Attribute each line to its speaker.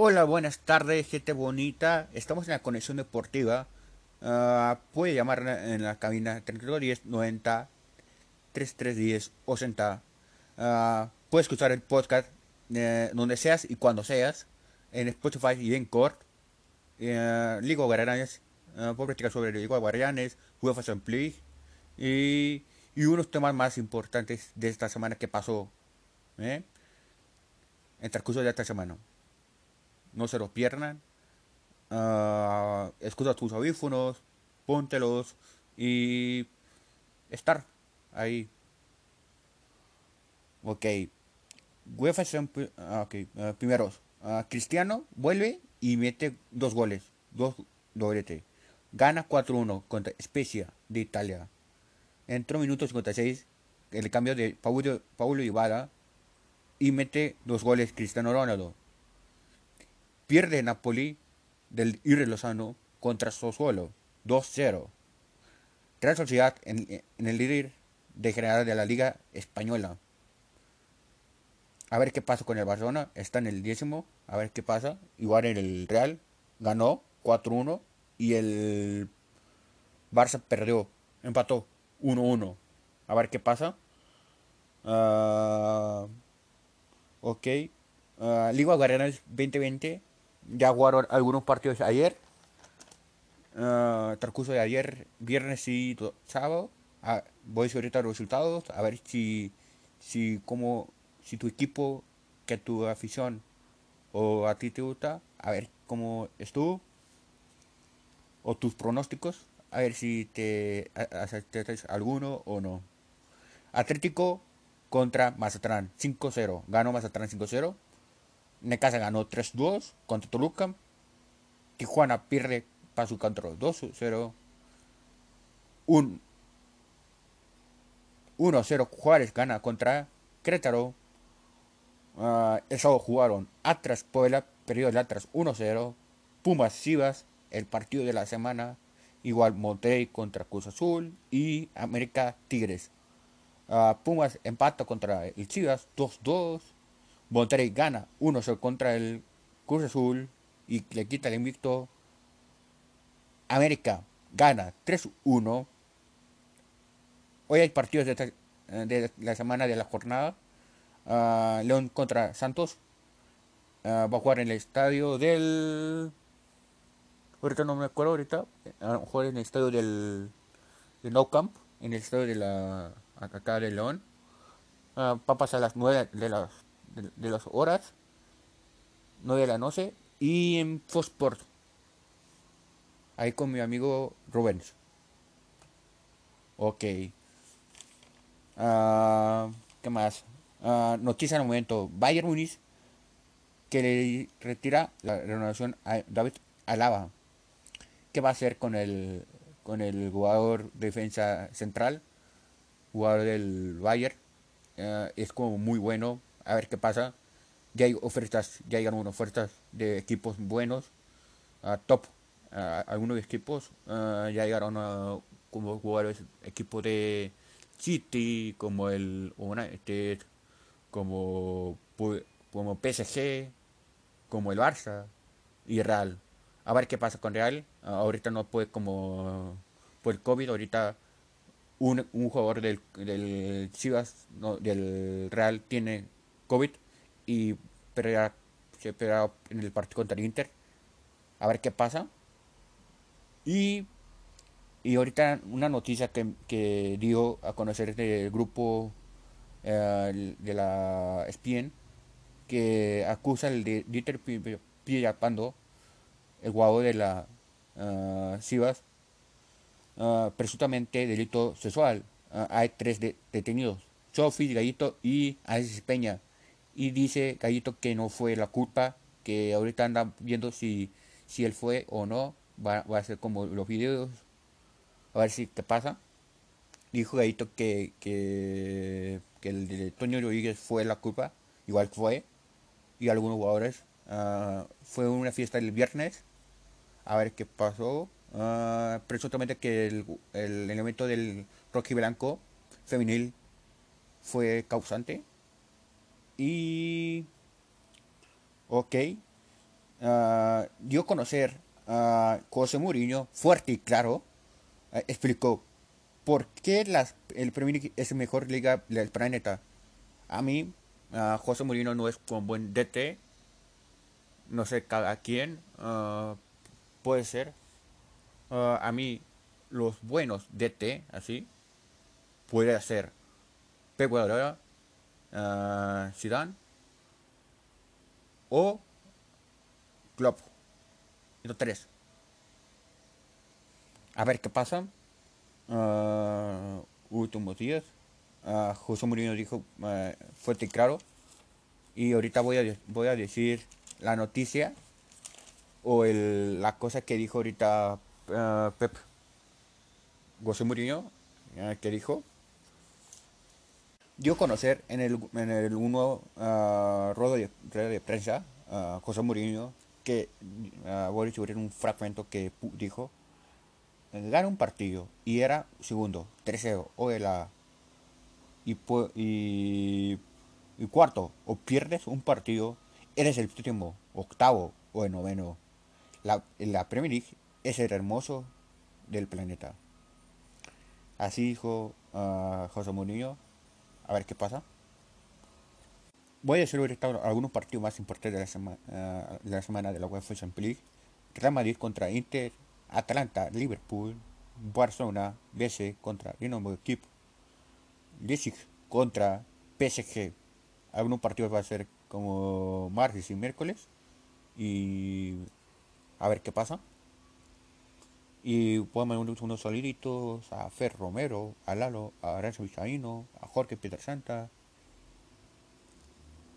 Speaker 1: Hola, buenas tardes, gente bonita. Estamos en la conexión deportiva. Ah, puede llamar en la cabina 3210 90 3310 80. Uh, puedes escuchar el podcast eh, donde seas y cuando seas. En Spotify y en Cord. Uh, Liga Guardianes. Uh, puedo platicar sobre Liga Guardianes, UEFA League y, y unos temas más importantes de esta semana que pasó. ¿eh? En transcurso de esta semana no se los pierdan. Uh, escucha tus audífonos, póntelos y estar ahí. Ok. UEFA uh, okay. uh, primeros. Cristiano vuelve y mete dos goles. Dos doblete. Gana 4-1 contra Spezia de Italia. Entró minutos 56 el cambio de Paulo, Paulo Ibarra y mete dos goles Cristiano Ronaldo. Pierde Napoli del Irre Lozano contra Sassuolo 2-0. Real en, el líder de general de la Liga Española. A ver qué pasa con el Barcelona. Está en el décimo. A ver qué pasa. Igual en el Real ganó 4-1 y el Barça perdió. Empató 1-1. A ver qué pasa. Uh, ok. Uh, Liga Guardianes 2020 ya jugaron algunos partidos ayer. Uh, transcurso de ayer, viernes y sábado. Uh, voy a ahorita los resultados. A ver si, si, como, si tu equipo, que tu afición o a ti te gusta. A ver cómo estuvo. O tus pronósticos. A ver si te aceptas alguno o no. Atlético contra Mazatlán 5-0. Ganó Mazatlán 5-0. Necaxa ganó 3-2 contra Toluca. Tijuana pierde para su control 2-0. 1-0 Juárez gana contra Querétaro. Uh, el sábado jugaron Atlas Puebla, perdió el Atlas 1-0. Pumas Chivas, el partido de la semana. Igual Monterrey contra Cruz Azul y América Tigres. Uh, Pumas empata contra el Chivas 2-2. Monterrey gana 1-0 contra el Cruz Azul y le quita el invicto. América gana 3-1. Hoy hay partidos de, de, la semana de la jornada. Uh, León contra Santos. Uh, va a jugar en el estadio del. Ahorita no me acuerdo, ahorita. A lo mejor en el estadio del. De No Camp. En el estadio de la. Acá de León. Uh, va a pasar a las 9 de las de, de las horas, 9 de la noche, y en Fosport, ahí con mi amigo Rubens. Ok. Uh, ¿Qué más? Uh, noticia al momento. Bayern Munich que le retira la renovación a David Alaba. ¿Qué va a hacer con el con el jugador defensa central? Jugador del Bayern. Uh, es como muy bueno a ver qué pasa. Ya hay ofertas, ya llegaron ofertas de equipos buenos, uh, top, uh, algunos equipos uh, ya llegaron a como jugadores equipos de City, como el United, como, como PSG, como el Barça y Real. A ver qué pasa con Real. ahorita no puede como por el COVID, ahorita un, un jugador del, del Chivas, no, del Real tiene COVID y perderá, se perderá en el partido contra el Inter. A ver qué pasa. Y, y ahorita una noticia que, que dio a conocer del grupo eh, de la ESPN que acusa el de Dieter Pillapando, el jugador de la uh, Chivas, uh, presuntamente delito sexual. Hay tres de, detenidos, Sofi, Gallito y Alexis Peña y dice Gallito que no fue la culpa, que ahorita anda viendo si, si él fue o no, va, va a ser como los videos, a ver si qué pasa. Dijo Gallito que, que, que el de Toño Rodríguez fue la culpa, igual fue, y algunos jugadores. Uh, fue una fiesta el viernes, a ver qué pasó. Uh, presuntamente que el, el elemento del Rocky Blanco femenil fue causante y... Ok. ah, dio a conocer a José Mourinho, fuerte y claro, ah, explicó por qué el Premier League es la mejor liga del planeta. A mí, ah, José Mourinho no es un buen DT, no sé cada quien, ah, puede ser. A mí, los buenos DT, así, puede ser Pep ah, Zidane o Klopp. Estos tres. A ver qué pasa. Ah, últimos días. Ah, José Mourinho dijo ah, fuerte y claro. Y ahorita voy a, voy a decir la noticia o el- la cosa que dijo ahorita ah, Pep. José Mourinho, ah, que dijo, dio a conocer en el, en el uno rueda de, de prensa a José Mourinho que ah, voy a distribuir un fragmento que dijo gana un partido y era segundo 3-0 o la y, y, y cuarto o pierdes un partido eres el séptimo octavo o el noveno. La, la Premier League es el hermoso del planeta. Así dijo ah, José Mourinho a ver qué pasa voy a ahorita algunos partidos más importantes de la, sema- ah, de la semana de la UEFA Champions League. Real Madrid contra Inter Atlanta Liverpool Barcelona BC contra Dinamo Kiev Leipzig contra PSG algunos partidos va a ser como martes y miércoles. Y a ver qué pasa y podemos unos, unos saluditos a Fer Romero, a Lalo, a Renzo Vizcaíno, a Jorge Pietrasanta,